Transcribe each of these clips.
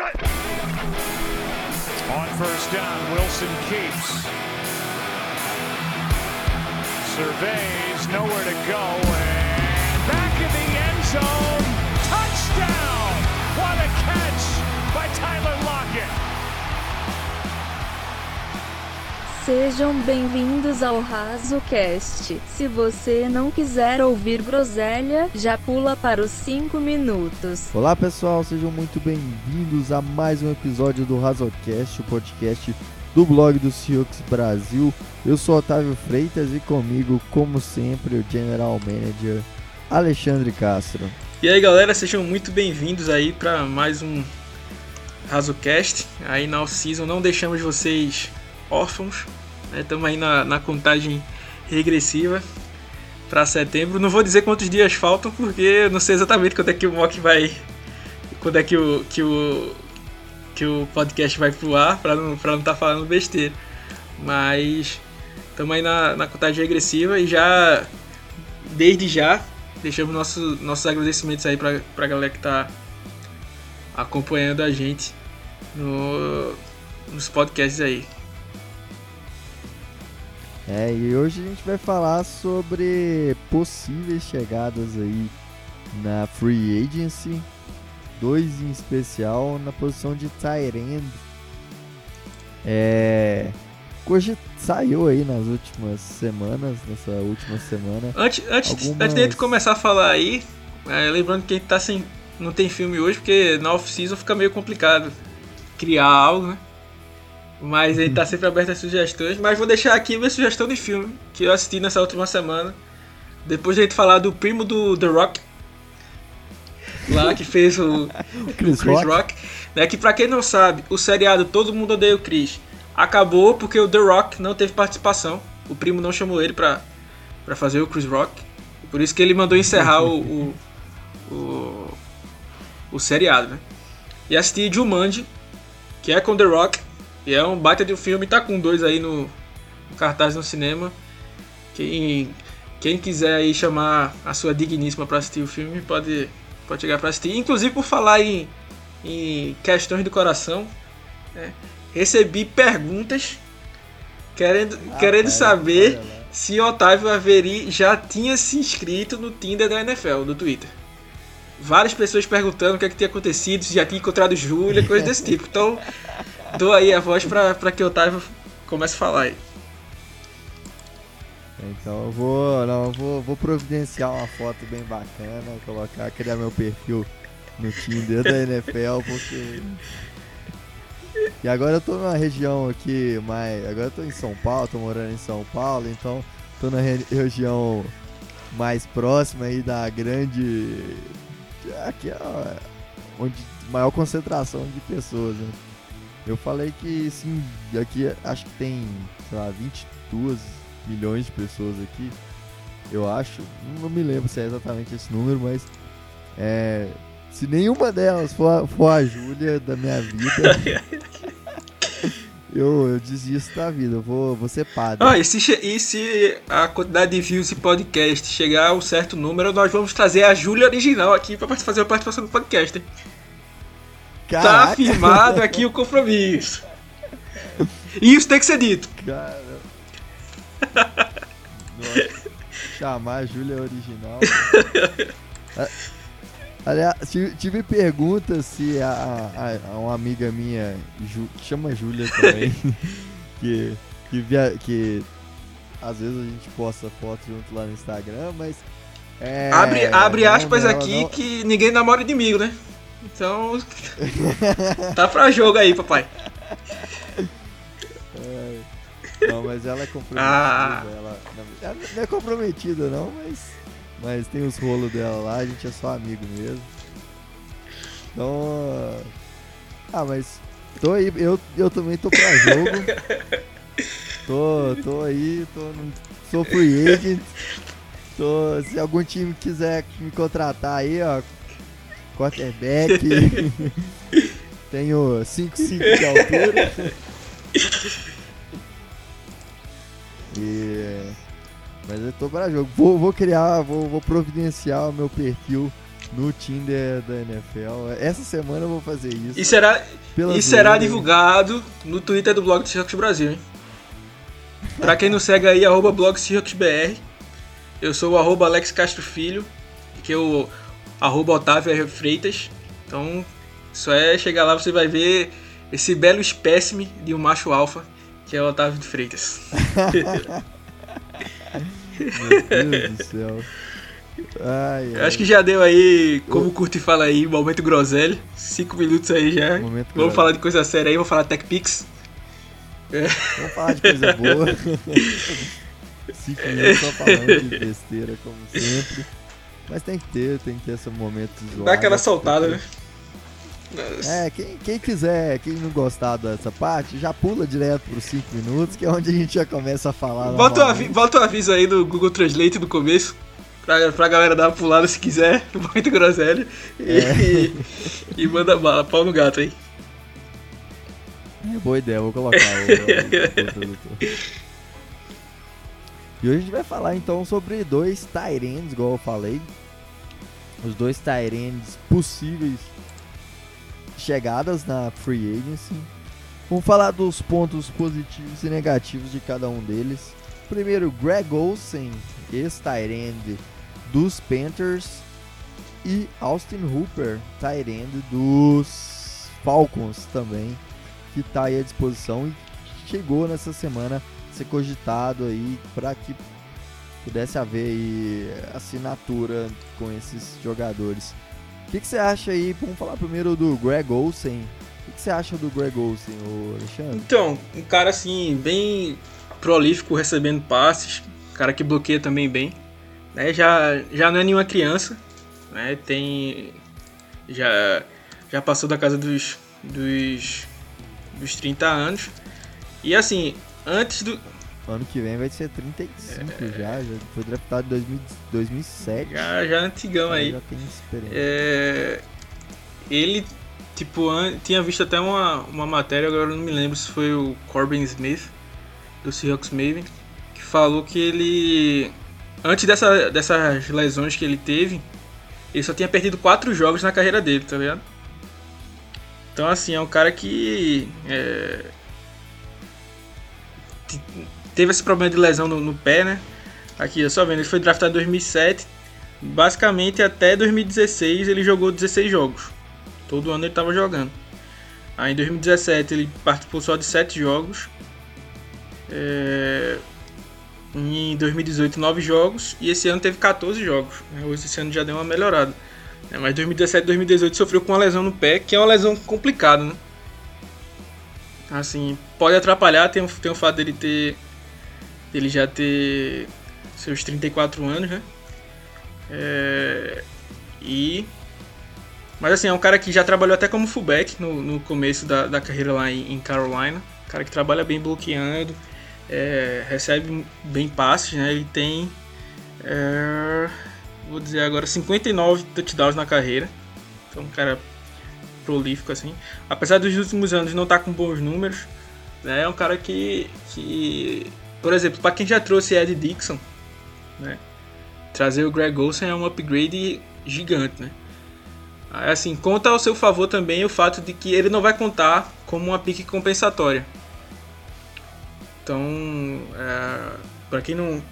On first down, Wilson keeps. Surveys, nowhere to go, and back in the end zone. Touchdown! What a catch by Tyler Lockett! Sejam bem-vindos ao RazoCast. Se você não quiser ouvir groselha, já pula para os 5 minutos. Olá pessoal, sejam muito bem-vindos a mais um episódio do RazoCast, o podcast do blog do Seahawks Brasil. Eu sou Otávio Freitas e comigo, como sempre, o General Manager Alexandre Castro. E aí galera, sejam muito bem-vindos aí para mais um RazoCast. Aí na off-season não deixamos vocês órfãos. Estamos né? aí na, na contagem regressiva para setembro. Não vou dizer quantos dias faltam, porque eu não sei exatamente quando é que o mock vai. Quando é que o, que o, que o podcast vai pro ar, para não estar não tá falando besteira. Mas estamos aí na, na contagem regressiva e já, desde já, deixamos nosso, nossos agradecimentos aí para a galera que está acompanhando a gente no, nos podcasts aí. É, e hoje a gente vai falar sobre possíveis chegadas aí na Free Agency. Dois em especial na posição de Tyrend. É. Hoje saiu aí nas últimas semanas, nessa última semana. Antes, antes, algumas... antes de gente começar a falar aí, é, lembrando que a gente tá sem. não tem filme hoje, porque na off-season fica meio complicado criar algo, né? Mas ele tá sempre aberto a sugestões. Mas vou deixar aqui minha sugestão de filme que eu assisti nessa última semana. Depois de a gente falar do primo do The Rock. Lá que fez o, o Chris, Chris Rock. Rock né, que pra quem não sabe, o seriado Todo Mundo Odeia o Chris acabou porque o The Rock não teve participação. O primo não chamou ele pra, pra fazer o Chris Rock. Por isso que ele mandou encerrar o, o, o, o seriado, né? E assisti Jumanji, que é com The Rock e é um baita de um filme, tá com dois aí no, no cartaz no cinema. Quem, quem quiser aí chamar a sua digníssima para assistir o filme, pode, pode chegar para assistir. Inclusive, por falar em, em questões do coração, né, recebi perguntas querendo, ah, querendo saber se Otávio Averi já tinha se inscrito no Tinder da NFL, no Twitter. Várias pessoas perguntando o que, é que tinha acontecido, se já tinha encontrado Júlia, coisa desse tipo. Então, dou aí a voz pra, pra que o Otávio comece a falar aí. Então eu vou, não, eu vou, vou providenciar uma foto bem bacana, colocar, criar meu perfil no Tinder da NFL, porque. E agora eu tô numa região aqui mais. Agora eu tô em São Paulo, tô morando em São Paulo, então tô na re região mais próxima aí da grande. Aqui é onde maior concentração de pessoas, né? Eu falei que sim, aqui acho que tem, sei lá, 22 milhões de pessoas aqui. Eu acho, não me lembro se é exatamente esse número, mas é, se nenhuma delas for, for a Júlia da minha vida, eu, eu desisto da vida, eu vou, vou ser padre. Ah, e, se, e se a quantidade de views e podcast chegar a um certo número, nós vamos trazer a Júlia original aqui para fazer a participação do podcast. Hein? Tá Caraca. Tá afirmado aqui o compromisso. E isso tem que ser dito. Cara. Nossa. Chamar a Júlia original. Aliás, tive pergunta se a, a, a, uma amiga minha, Ju, que chama Júlia também, que, que, via, que às vezes a gente posta fotos junto lá no Instagram, mas. É, abre abre aspas aqui não... que ninguém namora inimigo, né? Então. tá pra jogo aí, papai. É, não, mas ela é comprometida. Ah. Ela, ela não é comprometida, não, mas. Mas tem os rolos dela lá, a gente é só amigo mesmo. Então. Ah, mas. Tô aí, eu, eu também tô pra jogo. Tô, tô aí, tô no, sou free agent. Tô, se algum time quiser me contratar aí, ó, quarterback. Tenho 5'5 de altura. e... Mas eu tô para jogo. Vou, vou criar, vou, vou providenciar o meu perfil no Tinder da NFL. Essa semana eu vou fazer isso. E será, e será divulgado no Twitter do blog do Seahawks Brasil, hein? Pra quem não segue aí, arroba blog SeahawksBR. Eu sou o arroba Alex Castro Filho, que o arroba Otávio R. Freitas. Então, só é chegar lá, você vai ver esse belo espécime de um macho alfa, que é o Otávio de Freitas. Meu Deus do céu. Ai, ai. Acho que já deu aí, como o Curti fala aí, momento groselha. Cinco minutos aí já. Momento Vamos falar de coisa séria aí, vamos falar TechPix. Vamos falar de coisa boa. Cinco minutos só falando de besteira, como sempre. Mas tem que ter, tem que ter esse momento zoado. Dá aquela soltada, né? É, quem, quem quiser, quem não gostar dessa parte, já pula direto pros 5 minutos, que é onde a gente já começa a falar. Bota o, avi bota o aviso aí do Google Translate no começo. Pra, pra galera dar uma pulada se quiser. Momento groselha. E, É. e manda bala. Pau no gato aí. É boa ideia, vou colocar o, o, o tradutor. E hoje a gente vai falar então sobre dois Tyrands, igual eu falei. Os dois Tyrands possíveis chegadas na Free Agency. Vamos falar dos pontos positivos e negativos de cada um deles. Primeiro, Greg Olsen, ex-Tyrand dos Panthers. E Austin Hooper, Tyrand dos Falcons também que está aí à disposição e chegou nessa semana ser cogitado aí para que pudesse haver aí assinatura com esses jogadores. O que, que você acha aí? Vamos falar primeiro do Greg Olsen. O que, que você acha do Greg Olsen, Alexandre? Então, um cara assim, bem prolífico recebendo passes. Cara que bloqueia também bem. Né? Já, já não é nenhuma criança. Né? Tem. Já, já passou da casa dos, dos, dos 30 anos. E assim, antes do. Ano que vem vai ser 35 já, já foi draftado em 2000 2007. É. Já, já antigão aí. Já tem experiência. É, ele, tipo, an- tinha visto até uma, uma matéria, agora eu não me lembro se foi o Corbin Smith, do Seahawks Maven, que falou que ele, antes dessa, dessas lesões que ele teve, ele só tinha perdido quatro jogos na carreira dele, tá ligado? Então, assim, é um cara que é, teve esse problema de lesão no, no pé, né? Aqui, eu só vendo, ele foi draftado em 2007, Basicamente até 2016 ele jogou 16 jogos. Todo ano ele estava jogando. Aí em 2017 ele participou só de 7 jogos. É, Em 2018 9 jogos. E esse ano teve 14 jogos. né? Hoje esse ano já deu uma melhorada. É, Mas 2017 2018 sofreu com uma lesão no pé, que é uma lesão complicada, né? Assim, pode atrapalhar, tem, tem o fato dele ter. dele já ter seus 34 anos, né? É, e. Mas assim, é um cara que já trabalhou até como fullback no, no começo da, da carreira lá em, em Carolina. Um cara que trabalha bem bloqueando, é, recebe bem passes, né? Ele tem. é, vou dizer agora 59 touchdowns na carreira. Então, um cara prolífico assim. Apesar dos últimos anos não estar com bons números, né? É um cara que. que por exemplo, para quem já trouxe Ed Dixon, né? trazer o Greg Olsen é um upgrade gigante, né? Assim, conta ao seu favor também o fato de que ele não vai contar como uma pique compensatória. Então, é, para quem não,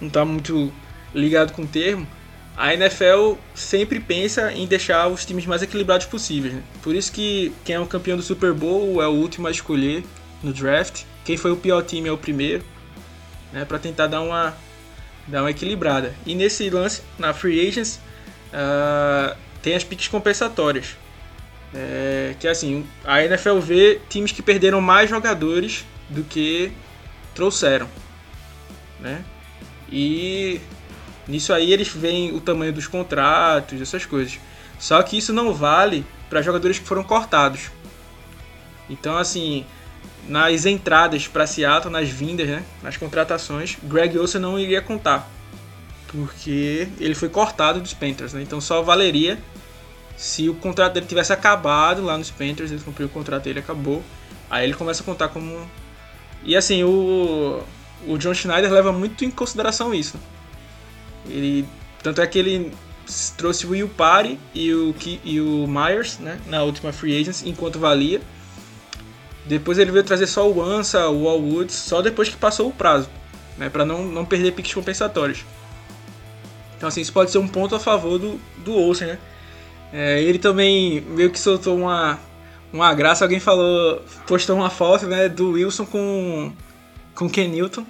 não tá muito ligado com o termo, a NFL sempre pensa em deixar os times mais equilibrados possíveis. Né? Por isso que quem é o campeão do Super Bowl é o último a escolher no draft. Quem foi o pior time é o primeiro. Né? Para tentar dar uma, dar uma equilibrada. E nesse lance, na Free Agents, ah, tem as piques compensatórias. É, que é assim, a NFL vê times que perderam mais jogadores do que trouxeram. Né? E nisso aí eles veem o tamanho dos contratos, essas coisas. Só que isso não vale para jogadores que foram cortados. Então, assim, nas entradas para Seattle, nas vindas, né, nas contratações, Greg Olsen não iria contar. Porque ele foi cortado dos Panthers, né? Então só valeria se o contrato dele tivesse acabado lá nos Panthers, ele cumpriu o contrato dele, acabou. Aí ele começa a contar como. E assim, o, o John Schneider leva muito em consideração isso. Ele, tanto é que ele trouxe o Will Party e o, e o Myers, né? Na última free agency, enquanto valia. Depois ele veio trazer só o Ansa, o Woods, só depois que passou o prazo, né? Para não, não perder piques compensatórios. Então assim, isso pode ser um ponto a favor do, do Olsen, né? É, ele também meio que soltou uma, uma graça, alguém falou, postou uma foto né, do Wilson com, com Ken Newton.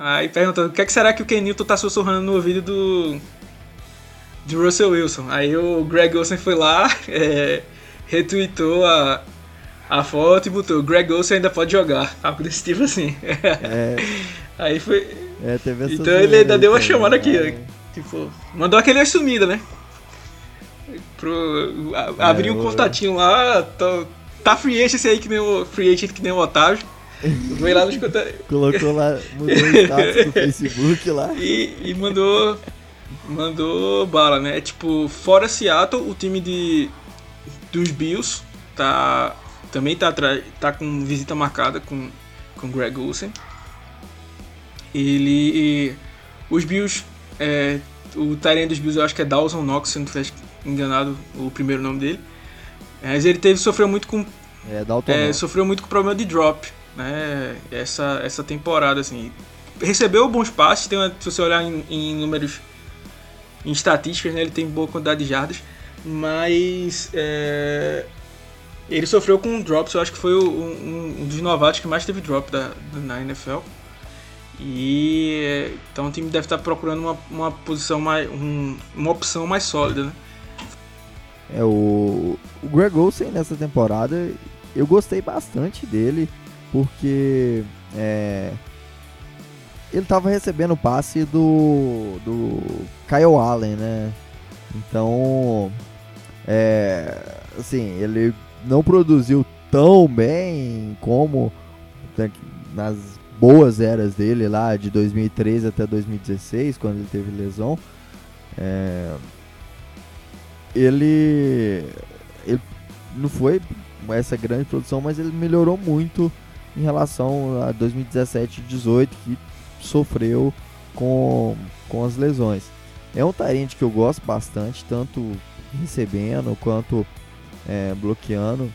Aí perguntou, o que, é que será que o Ken Newton tá sussurrando no ouvido do, do Russell Wilson? Aí o Greg Olsen foi lá, é, retweetou a, a foto e botou, Greg Olsen ainda pode jogar. Algo desse tipo assim. É. Aí foi... É, então ele ainda deu uma chamada aqui, né? tipo, mandou aquele sumida, né? pro, a, abrir um contatinho lá, tá, tá free agent esse aí que nem o free agent que nem o Otávio. Foi lá nos. Colocou lá, mudou o status do Facebook lá. E, e mandou. Mandou bala, né? Tipo, fora Seattle, o time de dos Bills tá também tá tá com visita marcada com com Greg Olsen. Ele os Bills é, o Tyrene dos Bills eu acho que é Dawson Knox, se não enganado o primeiro nome dele. Mas ele teve sofreu muito com é, Dalton é, sofreu muito com problema de drop, né? Essa essa temporada assim. Recebeu bons passes, tem se você olhar em, em números em estatísticas, né, ele tem boa quantidade de jardas, mas é, ele sofreu com drops, eu acho que foi o, um, um, dos novatos que mais teve drop da, na NFL. E então o time deve estar procurando uma, uma posição mais. Um, uma opção mais sólida, né? É, o, o Greg Olsen nessa temporada, eu gostei bastante dele, porque é, ele estava recebendo o passe do, do Kyle Allen, né? Então, é, assim, ele não produziu tão bem como nas boas eras dele lá de 2013 até 2016, quando ele teve lesão. É, ele, ele não foi essa grande produção, mas ele melhorou muito em relação a 2017 e 2018 que sofreu com, com as lesões. É um Tyrande que eu gosto bastante, tanto recebendo quanto é, bloqueando.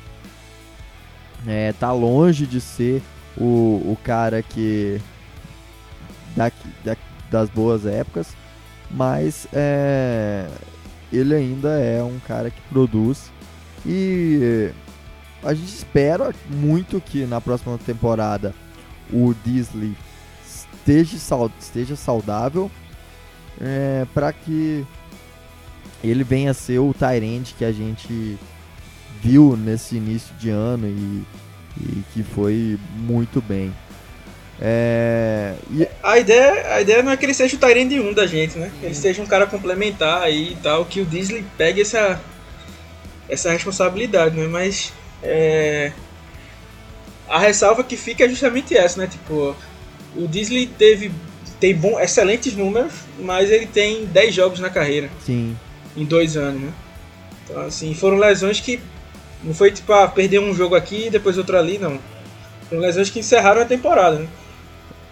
É, tá longe de ser o, o cara que daqui, da, das boas épocas, mas é, ele ainda é um cara que produz e a gente espera muito que na próxima temporada o Disley esteja, esteja saudável é, para que ele venha a ser o Tyrande que a gente viu nesse início de ano e, e que foi muito bem. É, e... a, ideia, a ideia não é que ele seja o Tyrande 1 da gente, né? Que ele seja um cara complementar aí e tal, que o Disney pegue essa, essa responsabilidade, né? Mas é, a ressalva que fica é justamente essa, né? Tipo, o Disney teve tem bom, excelentes números, mas ele tem 10 jogos na carreira. Sim. Em dois anos, né? Então, assim, foram lesões que não foi tipo, ah, perder um jogo aqui e depois outro ali, não. Foram lesões que encerraram a temporada, né?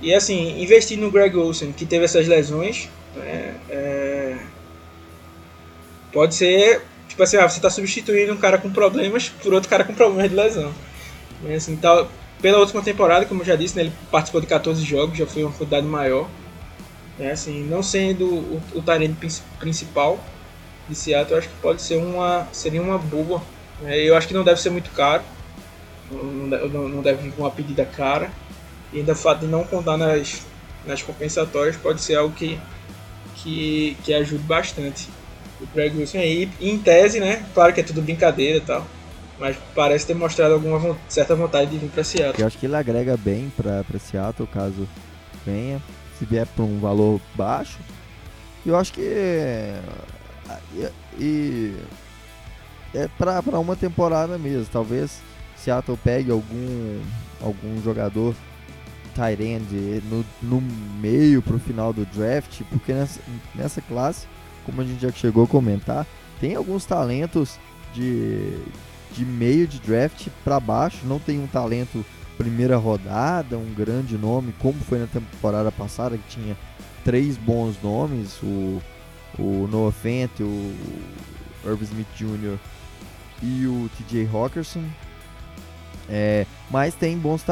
E assim, investir no Greg Olsen, que teve essas lesões, né, é, pode ser, tipo assim, ah, você está substituindo um cara com problemas por outro cara com problemas de lesão. E, assim, tá, pela última temporada, como eu já disse, né, ele participou de 14 jogos, já foi uma quantidade maior. Né, assim, não sendo o, o talento principal de Seattle, eu acho que pode ser uma, seria uma boa. Né, eu acho que não deve ser muito caro, não, não deve vir com uma pedida cara. E ainda o fato de não contar nas, nas compensatórias pode ser algo que, que, que ajude bastante o Greg Wilson aí. em tese, né? Claro que é tudo brincadeira e tal. Mas parece ter mostrado alguma certa vontade de vir para Seattle. Eu acho que ele agrega bem para Seattle caso venha. Se vier por um valor baixo. Eu acho que. E, e é para uma temporada mesmo. Talvez Seattle pegue algum, algum jogador Tyrande no, no meio pro final do draft, porque nessa, nessa classe, como a gente já chegou a comentar, tem alguns talentos de, de meio de draft para baixo, não tem um talento primeira rodada, um grande nome, como foi na temporada passada, que tinha três bons nomes, o, o Noah Fent, o Irv Smith Jr. e o TJ Hawkinson. É, mas tem bons,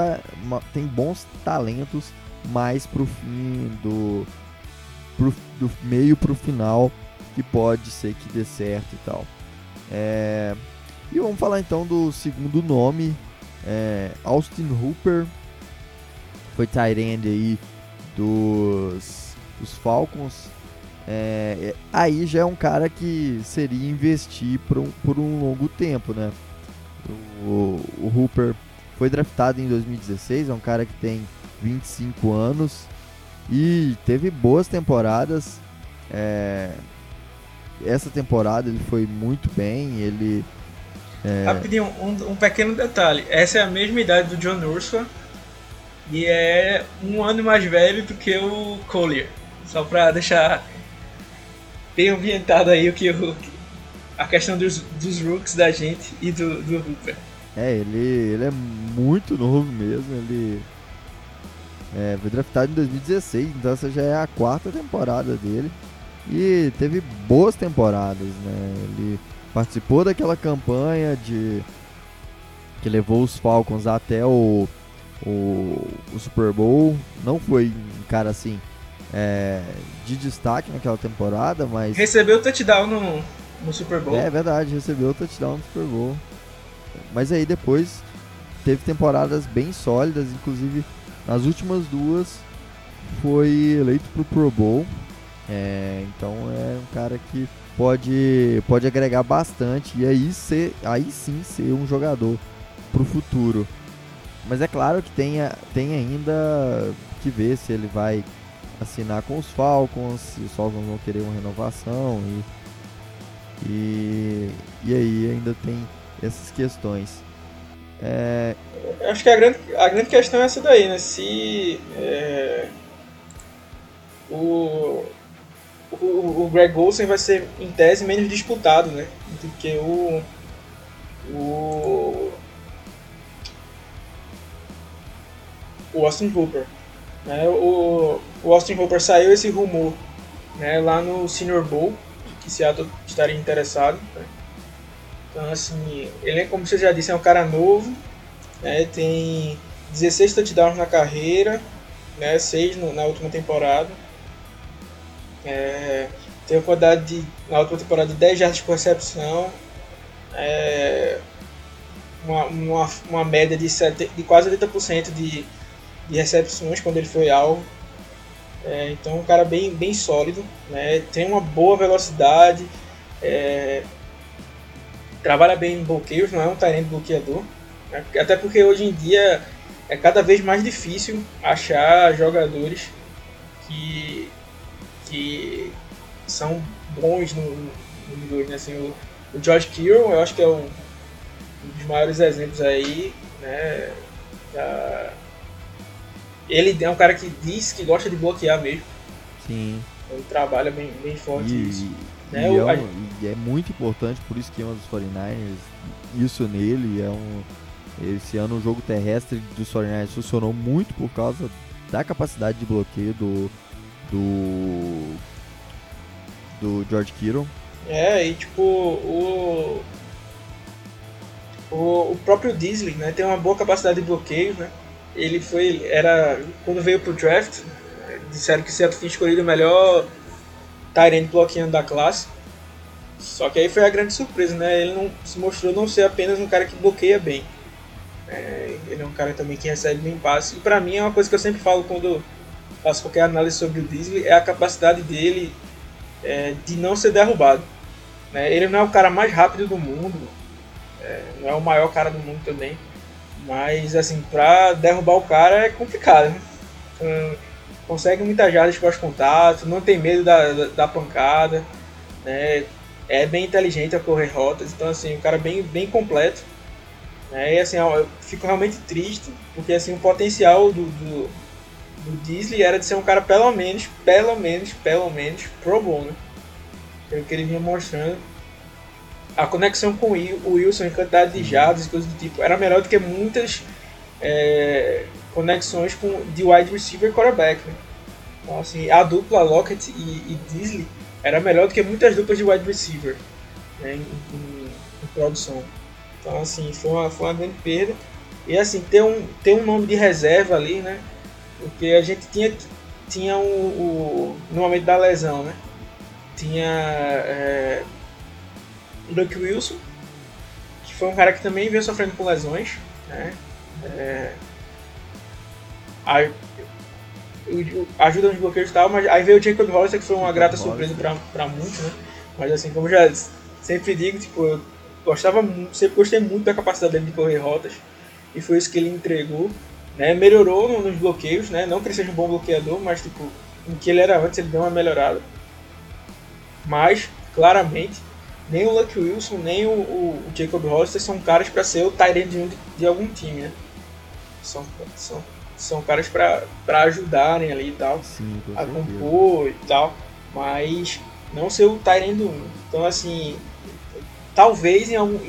tem bons talentos mais pro fim do, pro, do meio pro final que pode ser que dê certo e tal. É, e vamos falar então do segundo nome, é, Austin Hooper, foi tight end aí dos, dos Falcons. É, é, aí já é um cara que seria investir por um, por um longo tempo, né? O, o Hooper foi draftado em 2016, é um cara que tem 25 anos e teve boas temporadas. É, essa temporada ele foi muito bem, ele... É... Rapidinho, um, um, pequeno detalhe. Essa é a mesma idade do John Ursula e é um ano mais velho do que o Collier. Só pra deixar bem ambientado aí o que o, a questão dos, dos rooks da gente e do, do Hooper. É, ele, ele é muito novo mesmo, ele é, foi draftado em 2016, então essa já é a quarta temporada dele. E teve boas temporadas, né? Ele participou daquela campanha de que levou os Falcons até o, o, o Super Bowl. Não foi um cara assim é, de destaque naquela temporada, mas. Recebeu touchdown no, no Super Bowl. É verdade, recebeu touchdown no Super Bowl. Mas aí depois teve temporadas bem sólidas, inclusive nas últimas duas foi eleito pro Pro Bowl. É, então é um cara que pode, pode agregar bastante e aí, ser, aí sim ser um jogador pro futuro. Mas é claro que tem, tem ainda que ver se ele vai assinar com os Falcons, se os Falcons vão querer uma renovação e, e, e aí ainda tem essas questões. É... Acho que a grande, a grande questão é essa daí, né? Se é, o, o, o Greg Olsen vai ser, em tese, menos disputado, né? Do que o, o, o Austin Hooper. Né? O, o Austin Hooper saiu esse rumor né, lá no Senior Bowl, que Seattle estaria interessado. Né? Então, assim, ele é, como você já disse, é um cara novo, né, tem 16 touchdowns na carreira, né, 6 no, na última temporada. É, tem uma quantidade de, na última temporada de 10 jardas por recepção, é, uma, uma, uma média de, 7, de quase 80% de de recepções quando ele foi alvo. É, então um cara bem, bem sólido, né? tem uma boa velocidade, é, trabalha bem em bloqueios, não é um talento bloqueador. Né? Até porque hoje em dia é cada vez mais difícil achar jogadores que, que são bons no, no dois, né? assim, o, o George Kittle, eu acho que é um, um dos maiores exemplos aí, né? Da, ele é um cara que diz que gosta de bloquear mesmo. Sim. Ele trabalha bem, bem forte e, isso. Né? E, é um, e, é muito importante por isso que é um dos 49ers. Isso nele é um. Esse ano o jogo terrestre dos 49ers funcionou muito por causa da capacidade de bloqueio do. do. do George Kittle. É, e tipo, o. O, o próprio Disney né, tem uma boa capacidade de bloqueio, né? ele foi. Era. Quando veio pro draft, disseram que o Seattle tinha escolhido o melhor Tyrant bloqueando da classe. Só que aí foi a grande surpresa, né? Ele não se mostrou não ser apenas um cara que bloqueia bem. É, ele é um cara também que recebe bem passe. E pra mim é uma coisa que eu sempre falo quando faço qualquer análise sobre o Disney, é a capacidade dele é, de não ser derrubado. Né? Ele não é o cara mais rápido do mundo, é, não é o maior cara do mundo também. Mas, assim, pra derrubar o cara é complicado. Né? Consegue muitas jardas pós-contato, não tem medo da, da, da, pancada, né? é bem inteligente a correr rotas, então, assim, um cara bem, bem completo. Né? E, assim, eu fico realmente triste, porque, assim, o potencial do, do, do Disney era de ser um cara, pelo menos, pelo menos, pelo menos, pro bowl, né? Pelo que ele vinha mostrando a conexão com o Wilson em quantidade de jardas e coisas do tipo era melhor do que muitas é, conexões com, de wide receiver e quarterback. Né? Então, assim, a dupla Lockett e, e Disley era melhor do que muitas duplas de wide receiver né, em, em, em, produção. Então, assim, foi uma, foi uma grande perda. E, assim, ter um, ter um nome de reserva ali, né? Porque a gente tinha, tinha o, o no momento da lesão, né? Tinha é, Wilson, que foi um cara que também veio sofrendo com lesões, né? É, aí, ajuda nos bloqueios e tal, mas aí veio o Jacob Hollister, que foi uma grata surpresa para muitos, né? Mas assim, como já sempre digo, tipo, eu gostava sempre gostei muito da capacidade dele de correr rotas, e foi isso que ele entregou, né? Melhorou nos bloqueios, né? Não que ele seja um bom bloqueador, mas tipo, em que ele era antes, ele deu uma melhorada. Mas, claramente, nem o Luck Wilson, nem o, o, o Jacob Hollister são caras para ser o tight de, de, de algum time, né? São, são são caras para ajudarem ali e tal, Sim, a compor e tal, mas não ser o Tyrande 1. Então, assim, talvez em algum.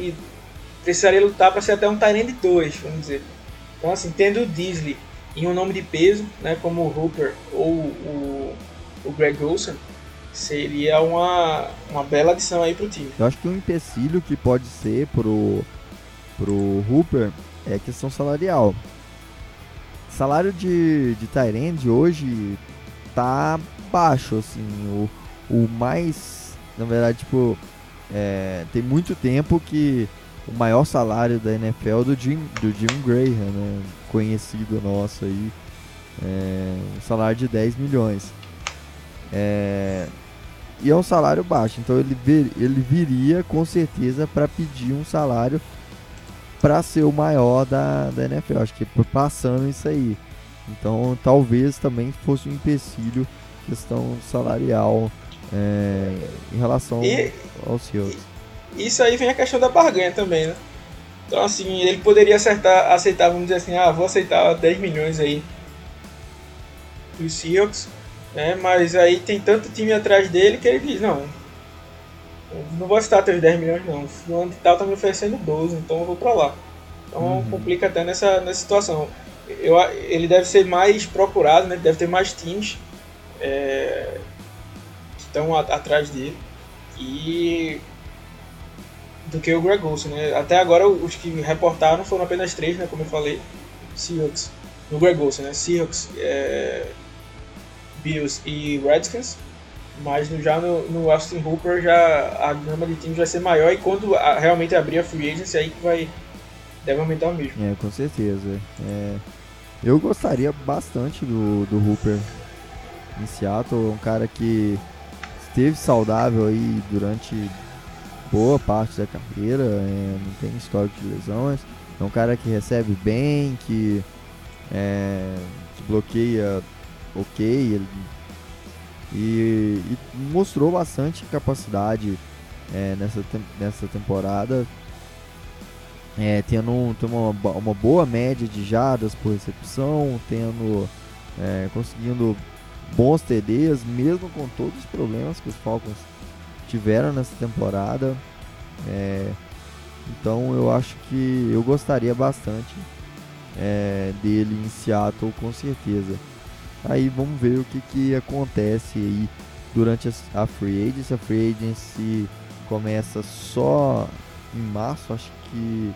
Precisaria lutar para ser até um Tyrande 2, vamos dizer. Então, assim, tendo o Disley em um nome de peso, né, como o Hooper ou o, o Greg Olsen, seria uma, uma bela adição aí pro time. Eu acho que um empecilho que pode ser pro, pro Hooper é questão salarial salário de, de Tyrande hoje tá baixo, assim. O, o mais, na verdade, tipo, é, tem muito tempo que o maior salário da NFL é do Jim, do Jim Graham, né? Conhecido nosso aí. É, um salário de 10 milhões. É, e é um salário baixo, então ele, vir, ele viria com certeza para pedir um salário para ser o maior da, da NFL. Acho que passando isso aí. Então talvez também fosse um empecilho questão salarial é, em relação e, aos Seahawks. Isso aí vem a questão da barganha também, né? Então assim, ele poderia acertar, aceitar, vamos dizer assim, ah, vou aceitar 10 milhões aí dos Seahawks, né? Mas aí tem tanto time atrás dele que ele diz, não, não vou aceitar teus 10 milhões não. O ano de tal tá me oferecendo 12, então eu vou pra lá. Então uhum. complica até nessa, nessa situação. Eu, ele deve ser mais procurado, né? Deve ter mais times é, que estão atrás dele. E do que o Greg Olson, né? Até agora os que reportaram foram apenas três, né? Como eu falei, Seahawks, no Greg Olson, né? Seahawks, é, Bills e Redskins. Mas já no, no Austin Hooper já a gama de times vai ser maior e quando a, realmente abrir a free agency aí que vai deve aumentar mesmo. É, com certeza. É, eu gostaria bastante do, do Hooper em Seattle, um cara que esteve saudável aí durante boa parte da carreira, é, não tem histórico de lesões, é um cara que recebe bem, que, é, que bloqueia ok, ele e, e mostrou bastante capacidade é, nessa, nessa temporada, é, tendo, tendo uma, uma, boa média de jardas por recepção, tendo é, conseguindo bons TDs, mesmo com todos os problemas que os Falcons tiveram nessa temporada. É, então eu acho que eu gostaria bastante é, dele em Seattle com certeza. Aí vamos ver o que, que acontece aí durante a, Free Agency. A Free Agency começa só em março, acho que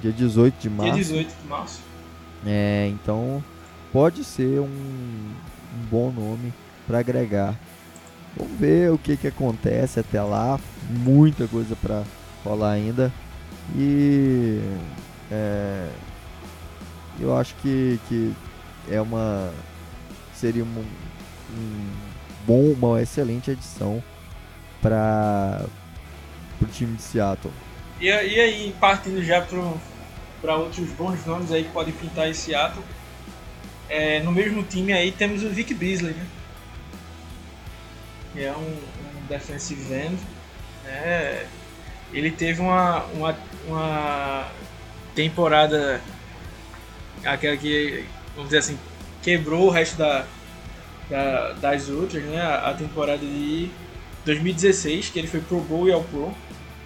dia 18 de março. Dia 18 de março. É, então pode ser um, um bom nome para agregar. Vamos ver o que, que acontece até lá. Muita coisa para rolar ainda. E é, eu acho que, que é uma seria um, um bom, uma excelente adição para o time de Seattle. E, e aí, partindo já para outros bons nomes aí que podem pintar esse Seattle, é, no mesmo time aí temos o Vic Beasley, né? Que é um, um defensive end. Né? Ele teve uma, uma, uma temporada aquela que vamos dizer assim, quebrou o resto da, da das outras, né? A, temporada de 2016, que ele foi Pro Bowl e ao Pro,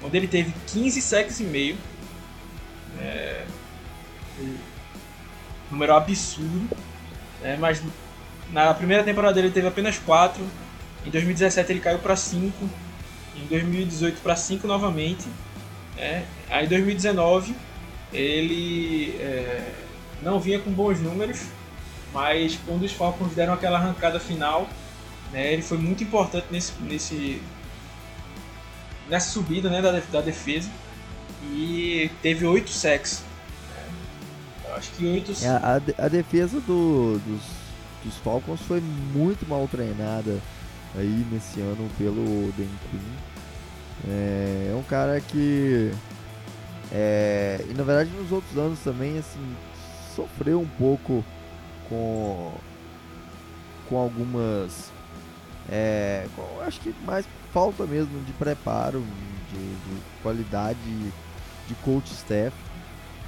onde ele teve 15 sacks e meio. É, um número absurdo. Né? Mas na primeira temporada ele teve apenas 4 Em 2017 ele caiu para 5, em 2018 para 5 novamente. Né? Aí em 2019 ele é, não vinha com bons números, mas quando os Falcons deram aquela arrancada final, né, ele foi muito importante nesse, nesse nessa subida né, da, da defesa e teve oito sacks. Né? Acho que oito. É, a, a defesa do, dos, dos Falcons foi muito mal treinada aí nesse ano pelo Dan Quinn. É, é um cara que é, e na verdade nos outros anos também assim sofreu um pouco com com algumas é, com, acho que mais falta mesmo de preparo de, de qualidade de coach staff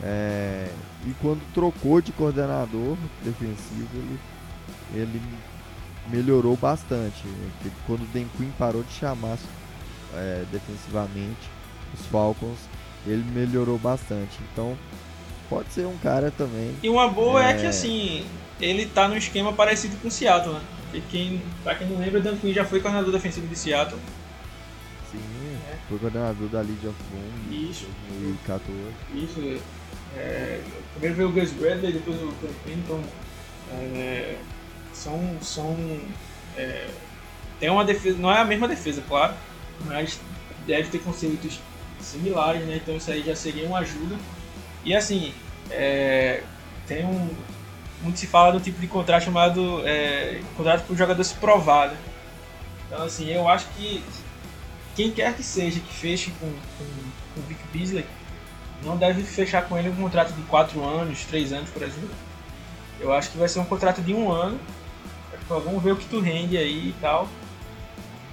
é, e quando trocou de coordenador defensivo ele, ele melhorou bastante quando o Quinn parou de chamar é, defensivamente os Falcons ele melhorou bastante. Então, pode ser um cara também. E uma boa é, é que assim, ele tá num esquema parecido com o Seattle, né? E quem, pra quem não lembra, Dan Quinn já foi coordenador defensivo de Seattle. Sim, é. foi coordenador da Legion of Boom Isso. em 2014. Isso. É, primeiro veio o Gus Bradley, depois o Dan Quinn, então é, são, são é, tem uma defesa, não é a mesma defesa, claro, mas deve ter conceitos similares, né? Então isso aí já seria uma ajuda. E assim, é, tem um. Muito se fala do tipo de contrato chamado é, contrato para o jogador se provar. Né? Então assim, eu acho que quem quer que seja que feche com, com, com o Vic Beasley não deve fechar com ele um contrato de 4 anos, 3 anos, por exemplo. Eu acho que vai ser um contrato de um ano. Vamos ver o que tu rende aí e tal.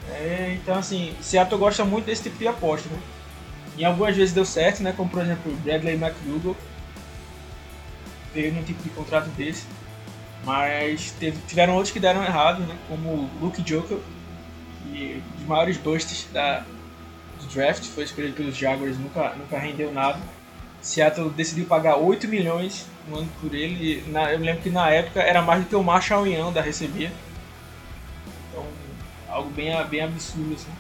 É, então assim, Seattle gosta muito desse tipo de aposta, né? E algumas vezes deu certo, né? Como por exemplo Bradley McDougall teve um tipo de contrato desse. Mas teve, tiveram outros que deram errado, né? Como Luke Joker, que dos maiores busts da, do draft, foi escolhido pelos Jaguars, nunca, nunca rendeu nada. Seattle decidiu pagar 8 milhões um ano por ele. Na, eu me lembro que na época era mais do que o Marshall Young recebia. Então, algo bem, bem absurdo assim.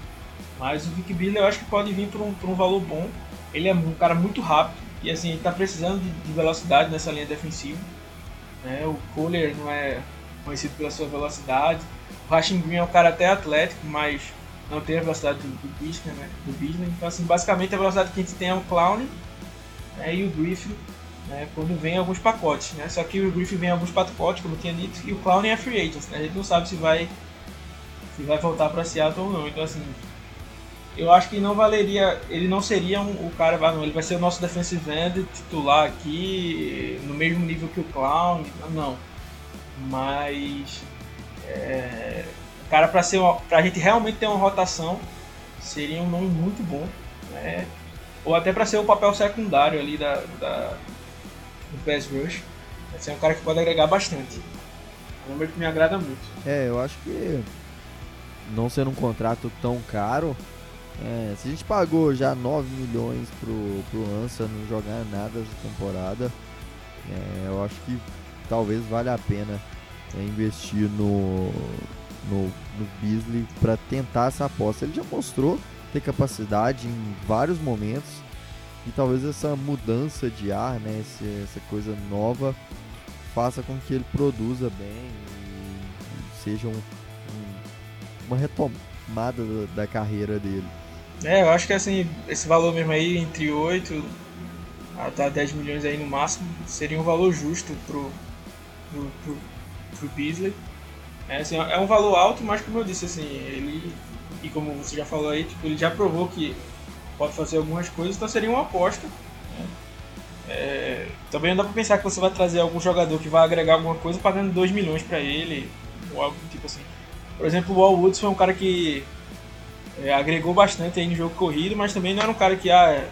Mas o Vic Beasley eu acho que pode vir por um, por um valor bom. Ele é um cara muito rápido e assim, ele está precisando de, de, velocidade nessa linha defensiva. Né? O Kohler não é conhecido pela sua velocidade. O Rashing Green é um cara até atlético, mas não tem a velocidade do, do Beasley, né? Do Beasley. Então assim, basicamente a velocidade que a gente tem é o Clown né? e o Griffin né? quando vem alguns pacotes. Né? Só que o Griffin vem em alguns pacotes, como tinha dito, e o Clown é free agent. Né? A gente não sabe se vai, se vai voltar para Seattle ou não. Então assim, eu acho que não valeria, ele não seria um, o cara, ele vai ser o nosso defensive end titular aqui, no mesmo nível que o Clown, não. Mas, é, cara, para ser uma, pra gente realmente ter uma rotação, seria um nome muito bom, né? Ou até para ser o papel secundário ali da, da do pass rush. Vai ser um cara que pode agregar bastante. É um número que me agrada muito. É, eu acho que não sendo um contrato tão caro, é, se a gente pagou já 9 milhões pro, pro Ansa não jogar nada essa temporada, é, eu acho que talvez valha a pena é, investir no, no, no Beasley para tentar essa aposta. Ele já mostrou ter capacidade em vários momentos e talvez essa mudança de ar, né, esse, essa coisa nova, faça com que ele produza bem e seja um, um, uma retomada da, da carreira dele. É, eu acho que assim, esse valor mesmo aí, entre 8 até 10 milhões aí no máximo, seria um valor justo pro, pro, pro, pro Beasley. É, assim, é um valor alto, mas como eu disse, assim, ele, e como você já falou aí, tipo, ele já provou que pode fazer algumas coisas, então seria uma aposta. Né? É, também não dá pra pensar que você vai trazer algum jogador que vai agregar alguma coisa pagando 2 milhões para ele, ou algo tipo assim. Por exemplo, o Wall Woods foi um cara que é, agregou bastante aí no jogo corrido, mas também não era um cara que ah, é,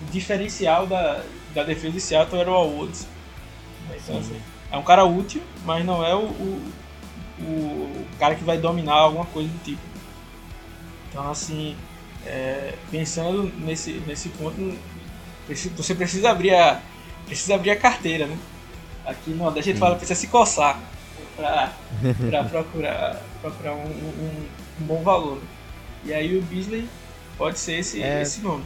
o diferencial da, da defesa de Seattle era o Woods. Então, assim, é um cara útil, mas não é o, o, o, cara que vai dominar alguma coisa do tipo. Então, assim, é, pensando nesse, nesse ponto, você precisa abrir a, precisa abrir a carteira, né? Aqui no Nordeste a gente fala precisa se coçar para procurar, procurar um, um um bom valor. E aí o Beasley pode ser esse, é... esse nome.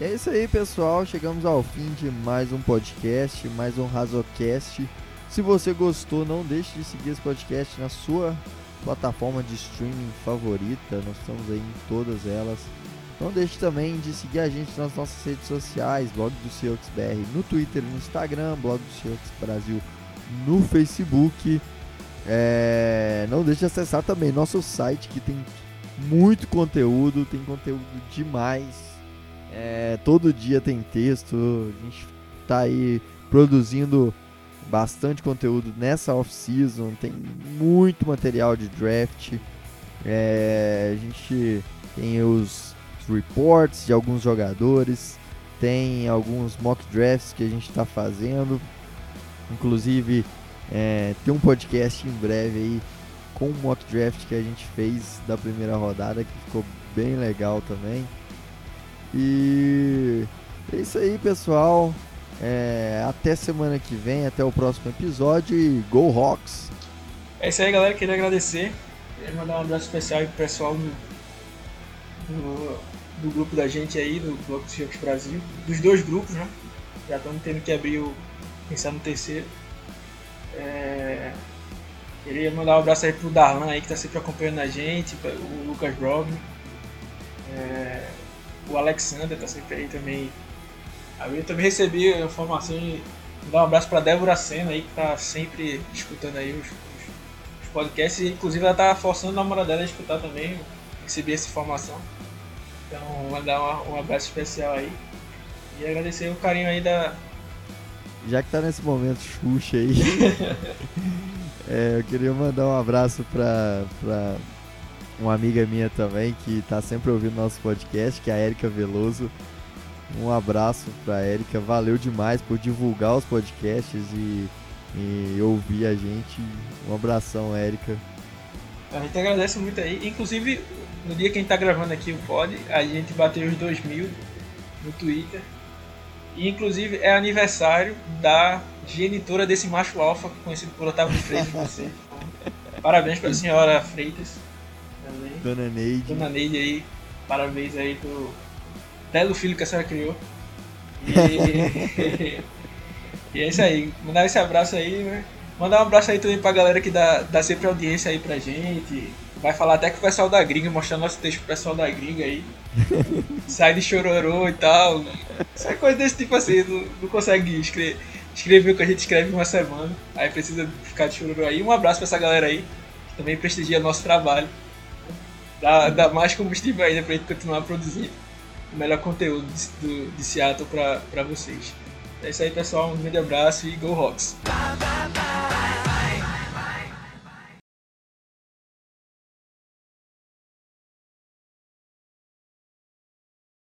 É isso aí, pessoal. Chegamos ao fim de mais um podcast, mais um Razocast. Se você gostou, não deixe de seguir esse podcast na sua plataforma de streaming favorita. Nós estamos aí em todas elas. Não deixe também de seguir a gente nas nossas redes sociais, blog do Seahawks BR no Twitter, no Instagram, blog do Seahawks Brasil no Facebook. É... Não deixe de acessar também nosso site que tem muito conteúdo, tem conteúdo demais é, todo dia tem texto, a gente tá aí produzindo bastante conteúdo nessa off-season, tem muito material de draft. É, a gente tem os reports de alguns jogadores, tem alguns mock drafts que a gente está fazendo. Inclusive, é, tem um podcast em breve aí com o mock draft que a gente fez da primeira rodada que ficou bem legal também. E é isso aí, pessoal. É, até semana que vem, até o próximo episódio e Go Rocks! É isso aí, galera. Queria agradecer. Queria mandar um abraço especial pro pessoal do, do, do, grupo da gente aí, do Bloco dos Jogos Brasil. Dos dois grupos, né? Já estamos tendo que abrir o. pensar no terceiro. É, queria mandar um abraço aí pro Darlan aí que está sempre acompanhando a gente, o Lucas Robin. É, o Alexander tá sempre aí também. Eu também recebi a informação de dar um abraço pra Débora Senna aí, que tá sempre escutando aí os, os, os podcasts. Inclusive ela tá forçando a namorada dela a escutar também. Recebi essa informação. Então mandar um, um abraço especial aí. E agradecer o carinho aí da. Já que tá nesse momento Xuxa aí. é, eu queria mandar um abraço pra, pra uma amiga minha também que está sempre ouvindo nosso podcast, que é a Érica Veloso. Um abraço para a Érica, valeu demais por divulgar os podcasts e, e ouvir a gente. Um abração, Érica. A gente agradece muito aí. Inclusive, no dia que a gente está gravando aqui o pod, a gente bateu os 2 mil no Twitter. E inclusive é aniversário da genitora desse macho alfa, conhecido por Otávio Freitas. Você. Parabéns para a senhora Freitas. Dona Neide. Dona Neide aí, parabéns aí pro belo filho que a senhora criou. E, e é isso aí, mandar esse abraço aí, né? Mandar um abraço aí também pra galera que dá, dá sempre audiência aí pra gente. Vai falar até com o pessoal da gringa, mostrar nosso texto pro pessoal da gringa aí. Sai de chororô e tal. Isso é coisa desse tipo assim, não, não consegue escrever, escrever o que a gente escreve em uma semana. Aí precisa ficar de chororô aí. Um abraço pra essa galera aí, que também prestigia nosso trabalho dá, dá mais combustível ainda pra gente continuar produzindo o melhor conteúdo de, do, de Seattle pra, pra vocês. É isso aí, pessoal. Um grande abraço e Go Rocks!